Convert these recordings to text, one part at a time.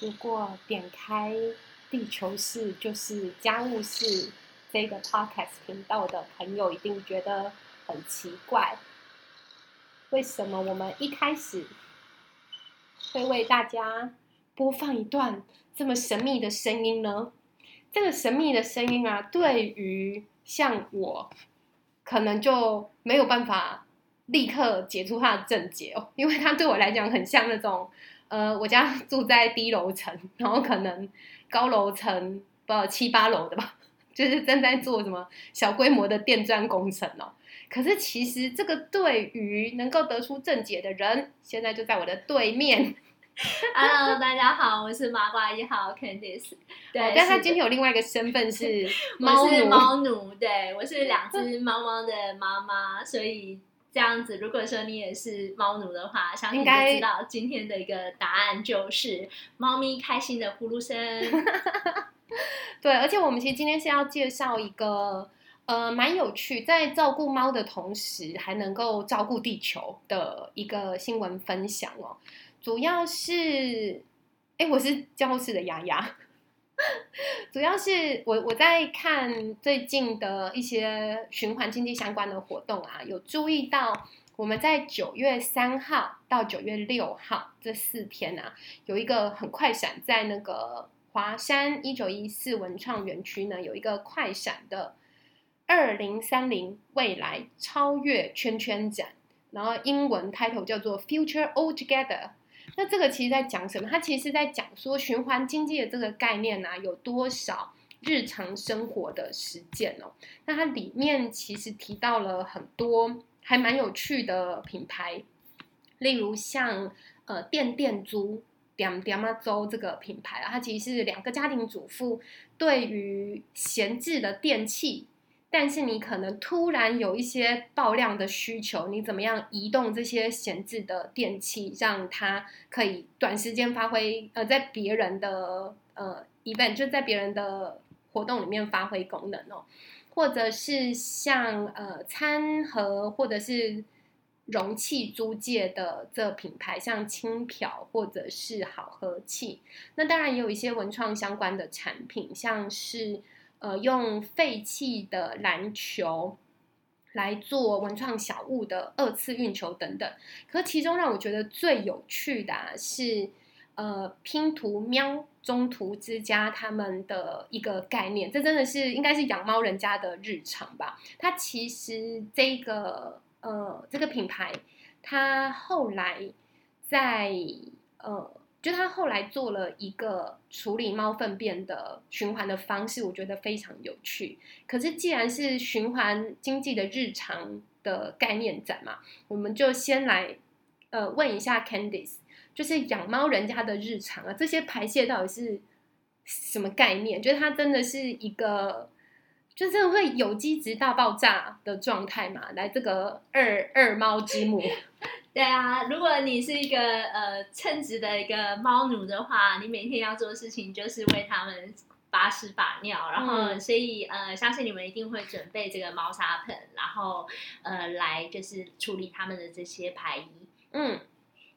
如果点开地球式就是家务事这个 podcast 频道的朋友，一定觉得很奇怪，为什么我们一开始会为大家播放一段这么神秘的声音呢？这个神秘的声音啊，对于像我，可能就没有办法立刻解除它的症结哦，因为它对我来讲很像那种。呃，我家 住在低楼层，然后可能高楼层不七八楼的吧，就是正在做什么小规模的电钻工程哦。可是其实这个对于能够得出正解的人，现在就在我的对面。Hello，大家好，我是麻瓜一号 Candice。对，但他今天有另外一个身份是猫奴，猫奴。对，我是两只猫猫的妈妈，所以。这样子，如果说你也是猫奴的话，相信你知道今天的一个答案就是猫咪开心的呼噜声。对，而且我们其实今天是要介绍一个呃蛮有趣，在照顾猫的同时还能够照顾地球的一个新闻分享哦。主要是，哎，我是教室的丫丫。主要是我我在看最近的一些循环经济相关的活动啊，有注意到我们在九月三号到九月六号这四天啊，有一个很快闪，在那个华山一九一四文创园区呢，有一个快闪的二零三零未来超越圈圈展，然后英文 title 叫做 Future All Together。那这个其实在讲什么？它其实是在讲说循环经济的这个概念呢，有多少日常生活的实践哦？那它里面其实提到了很多还蛮有趣的品牌，例如像呃电电租点点妈周这个品牌啊，它其实是两个家庭主妇对于闲置的电器。但是你可能突然有一些爆量的需求，你怎么样移动这些闲置的电器，让它可以短时间发挥呃，在别人的呃 event 就在别人的活动里面发挥功能哦，或者是像呃餐盒或者是容器租借的这品牌，像轻漂或者是好喝气，那当然也有一些文创相关的产品，像是。呃，用废弃的篮球来做文创小物的二次运球等等。可其中让我觉得最有趣的啊是，呃，拼图喵中途之家他们的一个概念，这真的是应该是养猫人家的日常吧。它其实这个呃这个品牌，它后来在呃。就他后来做了一个处理猫粪便的循环的方式，我觉得非常有趣。可是既然是循环经济的日常的概念展嘛，我们就先来呃问一下 Candice，就是养猫人家的日常啊，这些排泄到底是什么概念？觉得它真的是一个，就是会有机质大爆炸的状态嘛？来这个二二猫之母。对啊，如果你是一个呃称职的一个猫奴的话，你每天要做的事情就是为它们把屎把尿，然后所以呃相信你们一定会准备这个猫砂盆，然后呃来就是处理它们的这些排遗，嗯。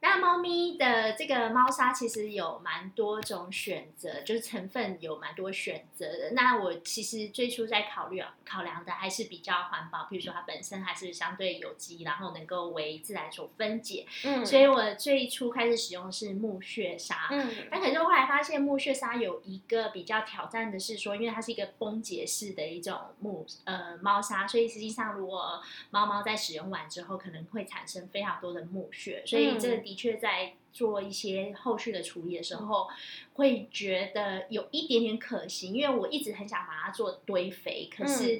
那猫咪的这个猫砂其实有蛮多种选择，就是成分有蛮多选择的。那我其实最初在考虑考量的还是比较环保，比如说它本身还是相对有机，然后能够为自然所分解。嗯，所以我最初开始使用是木屑砂。嗯，但可是后来发现木屑砂有一个比较挑战的是说，因为它是一个崩解式的一种木呃猫砂，所以实际上如果猫猫在使用完之后，可能会产生非常多的木屑，所以这个。的确，在做一些后续的处理的时候，会觉得有一点点可惜，因为我一直很想把它做堆肥，可是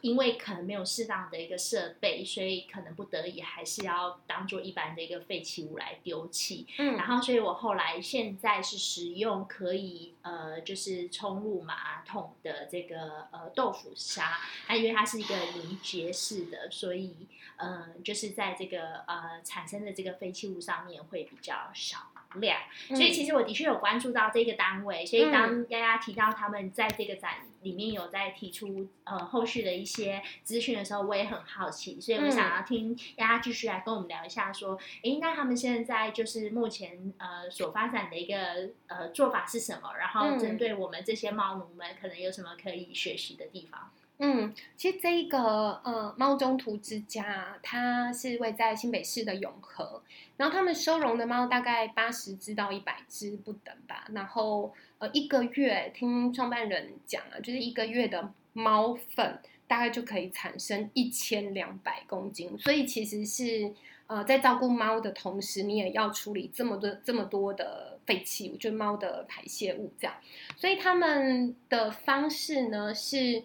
因为可能没有适当的一个设备，所以可能不得已还是要当做一般的一个废弃物来丢弃。嗯，然后，所以我后来现在是使用可以呃，就是冲入马桶的这个呃豆腐砂，它因为它是一个凝结式的，所以。呃，就是在这个呃产生的这个废弃物上面会比较少。量。所以其实我的确有关注到这个单位，所以当丫丫提到他们在这个展里面有在提出呃后续的一些资讯的时候，我也很好奇，所以我想要听大家继续来跟我们聊一下，说，哎，那他们现在就是目前呃所发展的一个呃做法是什么？然后针对我们这些猫奴们，可能有什么可以学习的地方？嗯，其实这一个呃猫中途之家，它是位在新北市的永和，然后他们收容的猫大概八十只到一百只不等吧，然后呃一个月听创办人讲啊，就是一个月的猫粪大概就可以产生一千两百公斤，所以其实是呃在照顾猫的同时，你也要处理这么多这么多的废弃物，就猫的排泄物这样，所以他们的方式呢是。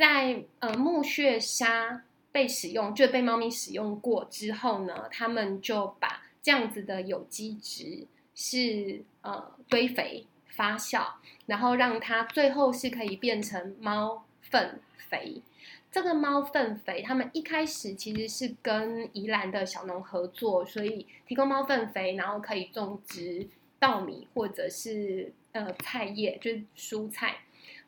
在呃木屑沙被使用，就被猫咪使用过之后呢，他们就把这样子的有机质是呃堆肥发酵，然后让它最后是可以变成猫粪肥。这个猫粪肥，他们一开始其实是跟宜兰的小农合作，所以提供猫粪肥，然后可以种植稻米或者是呃菜叶，就是蔬菜。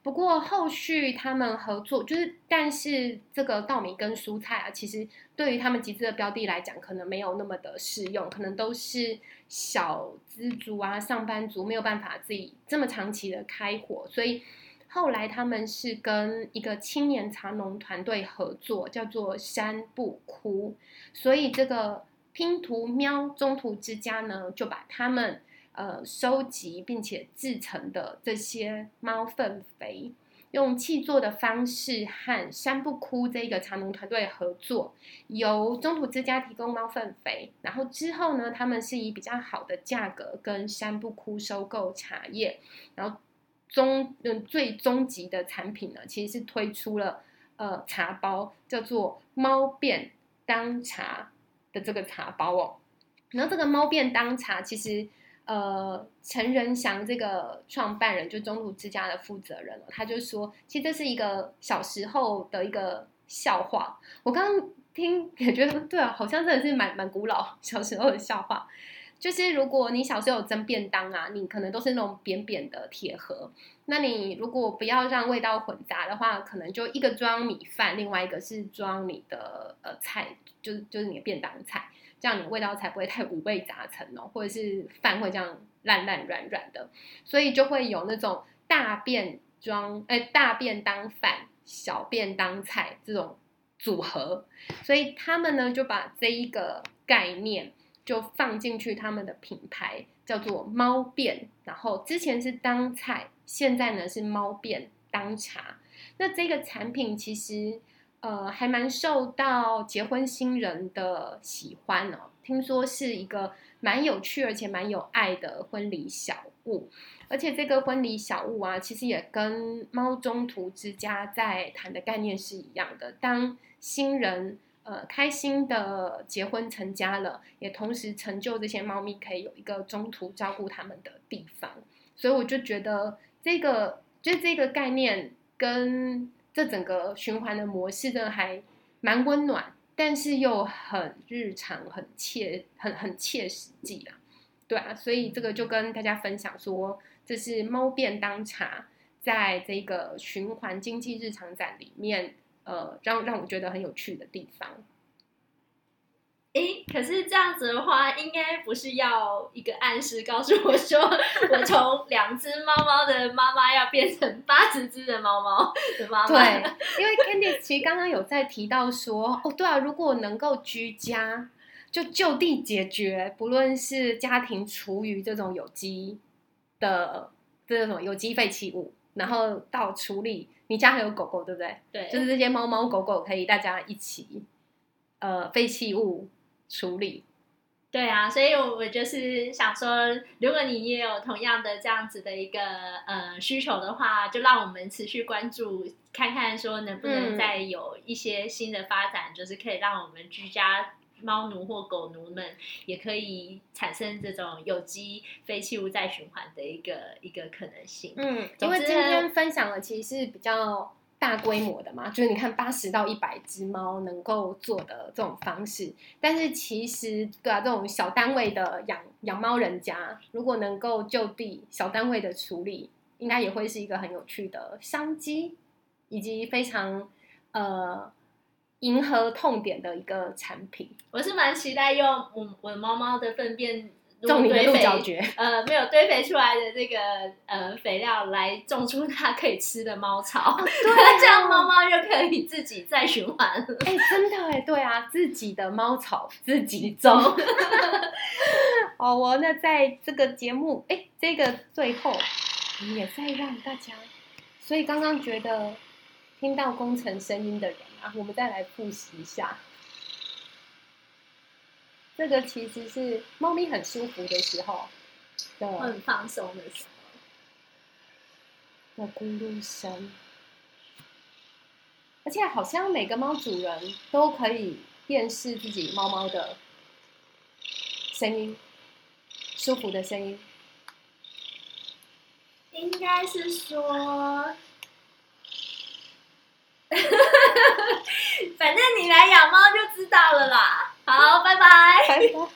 不过后续他们合作，就是但是这个稻米跟蔬菜啊，其实对于他们集资的标的来讲，可能没有那么的适用，可能都是小资族啊、上班族没有办法自己这么长期的开火，所以后来他们是跟一个青年茶农团队合作，叫做山不哭，所以这个拼图喵中途之家呢，就把他们。呃，收集并且制成的这些猫粪肥，用气做的方式和山不枯这个茶农团队合作，由中途之家提供猫粪肥，然后之后呢，他们是以比较好的价格跟山不枯收购茶叶，然后终嗯最终极的产品呢，其实是推出了呃茶包，叫做猫便当茶的这个茶包哦，然后这个猫便当茶其实。呃，陈仁祥这个创办人就中途之家的负责人了，他就说，其实这是一个小时候的一个笑话。我刚刚听也觉得，对啊，好像真的是蛮蛮古老小时候的笑话。就是如果你小时候有蒸便当啊，你可能都是那种扁扁的铁盒，那你如果不要让味道混杂的话，可能就一个装米饭，另外一个是装你的呃菜，就是就是你的便当菜。这样你味道才不会太五味杂陈哦，或者是饭会这样烂烂软软的，所以就会有那种大便装，哎，大便当饭，小便当菜这种组合，所以他们呢就把这一个概念就放进去他们的品牌，叫做猫便，然后之前是当菜，现在呢是猫便当茶，那这个产品其实。呃，还蛮受到结婚新人的喜欢哦。听说是一个蛮有趣而且蛮有爱的婚礼小物，而且这个婚礼小物啊，其实也跟猫中途之家在谈的概念是一样的。当新人呃开心的结婚成家了，也同时成就这些猫咪可以有一个中途照顾他们的地方。所以我就觉得这个，就这个概念跟。这整个循环的模式真的还蛮温暖，但是又很日常、很切、很很切实际啦。对啊，所以这个就跟大家分享说，这是猫便当茶在这个循环经济日常展里面，呃，让让我觉得很有趣的地方。诶，可是这样子的话，应该不是要一个暗示告诉我说，我从两只猫猫的妈妈要变成八十只的猫猫的妈妈？对，因为 Candy 其实刚刚有在提到说，哦，对啊，如果能够居家，就就地解决，不论是家庭厨余这种有机的这种有机废弃物，然后到处理，你家还有狗狗对不对？对，就是这些猫猫狗狗可以大家一起，呃，废弃物。处理，对啊，所以我我就是想说，如果你也有同样的这样子的一个呃需求的话，就让我们持续关注，看看说能不能再有一些新的发展，就是可以让我们居家猫奴或狗奴们也可以产生这种有机废弃物再循环的一个一个可能性。嗯，因为今天分享的其实是比较。大规模的嘛，就是你看八十到一百只猫能够做的这种方式，但是其实对啊，这种小单位的养养猫人家，如果能够就地小单位的处理，应该也会是一个很有趣的商机，以及非常呃迎合痛点的一个产品。我是蛮期待用我我的猫猫的粪便。种你的鹿角蕨，呃，没有堆肥出来的这个呃肥料来种出它可以吃的猫草，对，这样猫猫就可以自己再循环。哎，真的哎，对啊，自己的猫草自己种。哦，我那在这个节目，哎，这个最后也在让大家，所以刚刚觉得听到工程声音的人啊，我们再来复习一下。这个其实是猫咪很舒服的时候，很放松的时候那咕噜声，而且好像每个猫主人都可以辨识自己猫猫的声音，舒服的声音，应该是说。反正你来养猫就知道了啦。好，拜拜。